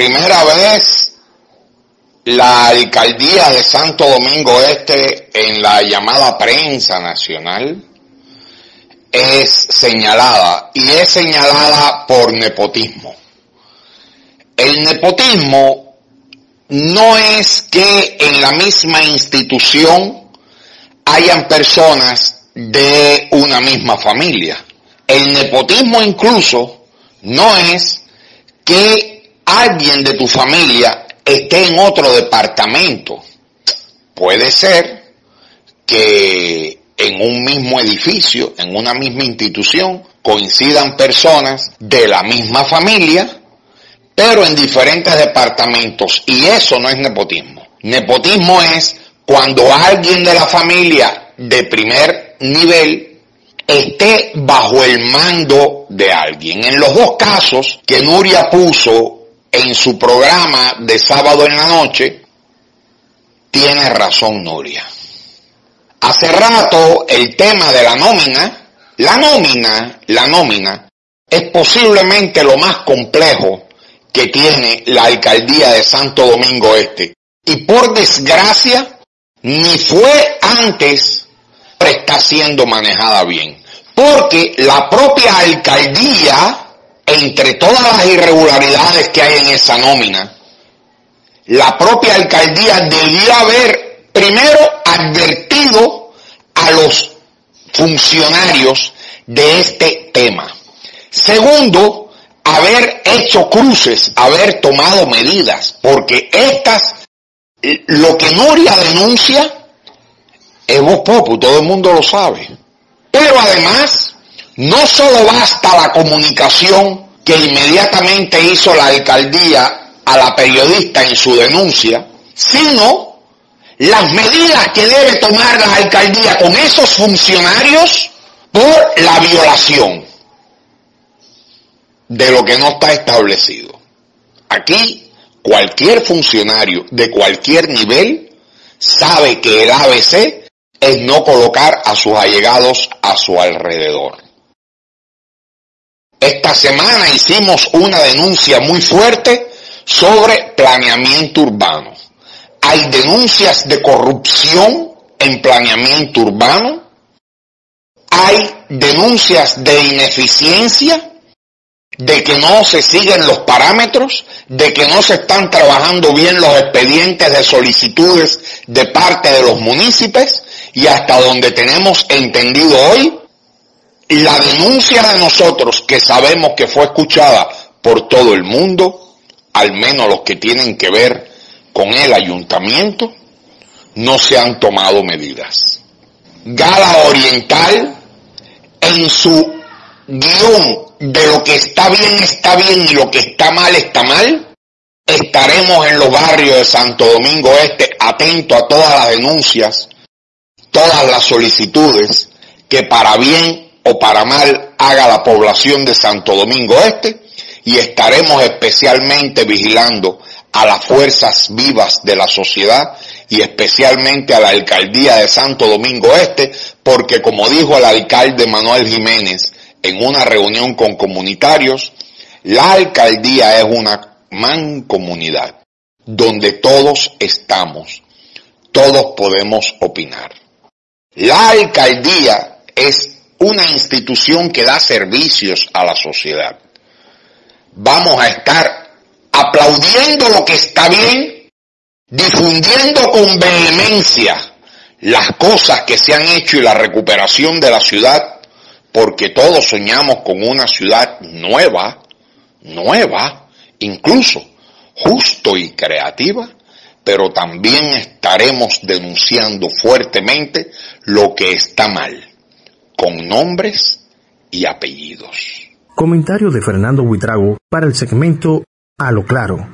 primera vez la alcaldía de Santo Domingo Este en la llamada prensa nacional es señalada y es señalada por nepotismo. El nepotismo no es que en la misma institución hayan personas de una misma familia. El nepotismo incluso no es que alguien de tu familia esté en otro departamento. Puede ser que en un mismo edificio, en una misma institución, coincidan personas de la misma familia, pero en diferentes departamentos. Y eso no es nepotismo. Nepotismo es cuando alguien de la familia de primer nivel esté bajo el mando de alguien. En los dos casos que Nuria puso en su programa de sábado en la noche, tiene razón Nuria. Hace rato el tema de la nómina, la nómina, la nómina, es posiblemente lo más complejo que tiene la alcaldía de Santo Domingo Este. Y por desgracia, ni fue antes, pero está siendo manejada bien. Porque la propia alcaldía, entre todas las irregularidades que hay en esa nómina, la propia alcaldía debió haber primero advertido a los funcionarios de este tema. Segundo, haber hecho cruces, haber tomado medidas, porque estas, lo que Nuria denuncia, es vos popo, todo el mundo lo sabe. Pero además, no solo basta la comunicación que inmediatamente hizo la alcaldía a la periodista en su denuncia, sino las medidas que debe tomar la alcaldía con esos funcionarios por la violación de lo que no está establecido. Aquí cualquier funcionario de cualquier nivel sabe que el ABC es no colocar a sus allegados a su alrededor. Esta semana hicimos una denuncia muy fuerte sobre planeamiento urbano. Hay denuncias de corrupción en planeamiento urbano. Hay denuncias de ineficiencia de que no se siguen los parámetros, de que no se están trabajando bien los expedientes de solicitudes de parte de los municipios y hasta donde tenemos entendido hoy, la denuncia de nosotros que sabemos que fue escuchada por todo el mundo, al menos los que tienen que ver con el ayuntamiento, no se han tomado medidas. Gala Oriental, en su guion de lo que está bien está bien y lo que está mal está mal, estaremos en los barrios de Santo Domingo Este atentos a todas las denuncias, todas las solicitudes que para bien o para mal haga la población de Santo Domingo Este y estaremos especialmente vigilando a las fuerzas vivas de la sociedad y especialmente a la alcaldía de Santo Domingo Este, porque como dijo el alcalde Manuel Jiménez, en una reunión con comunitarios, la alcaldía es una mancomunidad donde todos estamos, todos podemos opinar. La alcaldía es una institución que da servicios a la sociedad. Vamos a estar aplaudiendo lo que está bien, difundiendo con vehemencia las cosas que se han hecho y la recuperación de la ciudad porque todos soñamos con una ciudad nueva, nueva, incluso justo y creativa, pero también estaremos denunciando fuertemente lo que está mal, con nombres y apellidos. Comentario de Fernando Huitrago para el segmento A lo Claro.